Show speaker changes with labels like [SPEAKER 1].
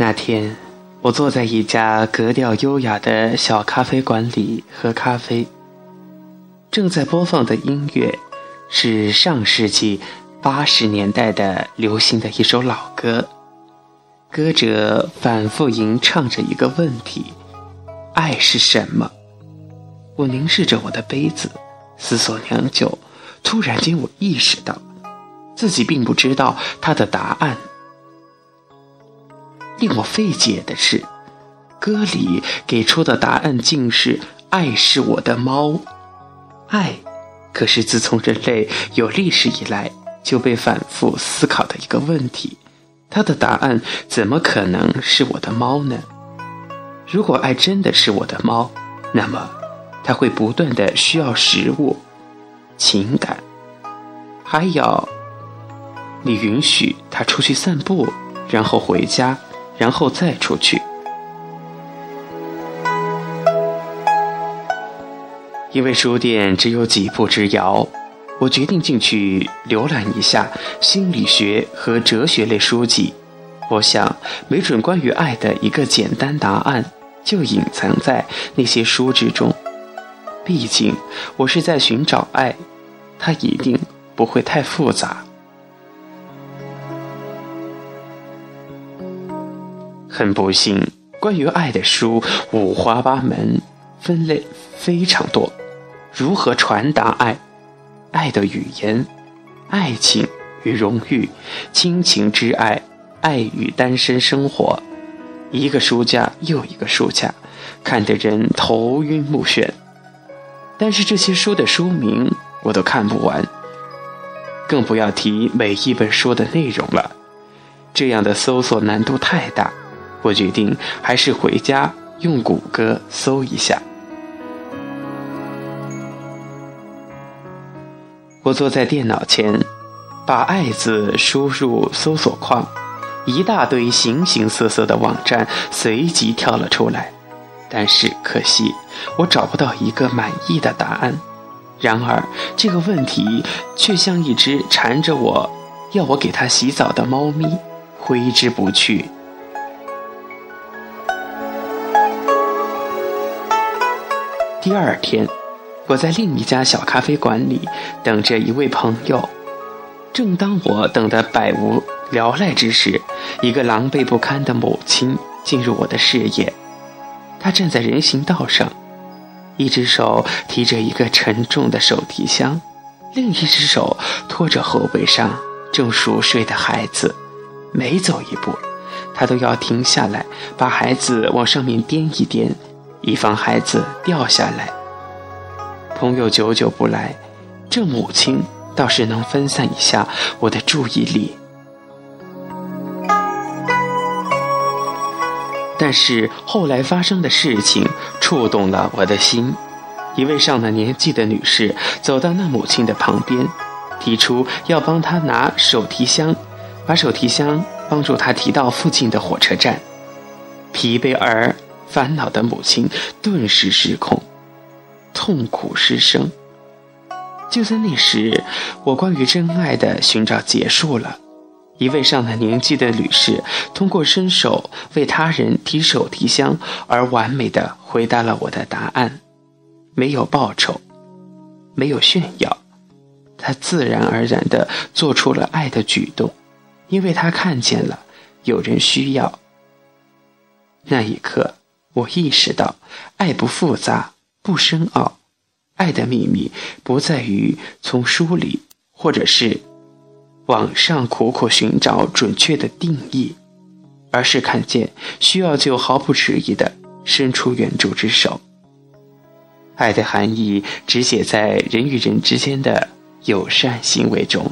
[SPEAKER 1] 那天，我坐在一家格调优雅的小咖啡馆里喝咖啡。正在播放的音乐是上世纪八十年代的流行的一首老歌，歌者反复吟唱着一个问题：爱是什么？我凝视着我的杯子，思索良久，突然间我意识到，自己并不知道他的答案。令我费解的是，歌里给出的答案竟是“爱是我的猫”。爱，可是自从人类有历史以来就被反复思考的一个问题。它的答案怎么可能是我的猫呢？如果爱真的是我的猫，那么它会不断的需要食物、情感，还有你允许它出去散步，然后回家。然后再出去，因为书店只有几步之遥，我决定进去浏览一下心理学和哲学类书籍。我想，没准关于爱的一个简单答案就隐藏在那些书之中。毕竟，我是在寻找爱，它一定不会太复杂。很不幸，关于爱的书五花八门，分类非常多。如何传达爱？爱的语言？爱情与荣誉？亲情之爱？爱与单身生活？一个书架又一个书架，看得人头晕目眩。但是这些书的书名我都看不完，更不要提每一本书的内容了。这样的搜索难度太大。我决定还是回家用谷歌搜一下。我坐在电脑前，把“爱”字输入搜索框，一大堆形形色色的网站随即跳了出来。但是可惜，我找不到一个满意的答案。然而，这个问题却像一只缠着我要我给它洗澡的猫咪，挥之不去。第二天，我在另一家小咖啡馆里等着一位朋友。正当我等得百无聊赖之时，一个狼狈不堪的母亲进入我的视野。她站在人行道上，一只手提着一个沉重的手提箱，另一只手托着后背上正熟睡的孩子。每走一步，她都要停下来，把孩子往上面颠一颠。以防孩子掉下来。朋友久久不来，这母亲倒是能分散一下我的注意力。但是后来发生的事情触动了我的心。一位上了年纪的女士走到那母亲的旁边，提出要帮她拿手提箱，把手提箱帮助她提到附近的火车站。疲惫而。烦恼的母亲顿时失控，痛苦失声。就在那时，我关于真爱的寻找结束了。一位上了年纪的女士通过伸手为他人提手提箱而完美的回答了我的答案。没有报酬，没有炫耀，她自然而然的做出了爱的举动，因为她看见了有人需要。那一刻。我意识到，爱不复杂，不深奥。爱的秘密不在于从书里或者是网上苦苦寻找准确的定义，而是看见需要就毫不迟疑地伸出援助之手。爱的含义只写在人与人之间的友善行为中。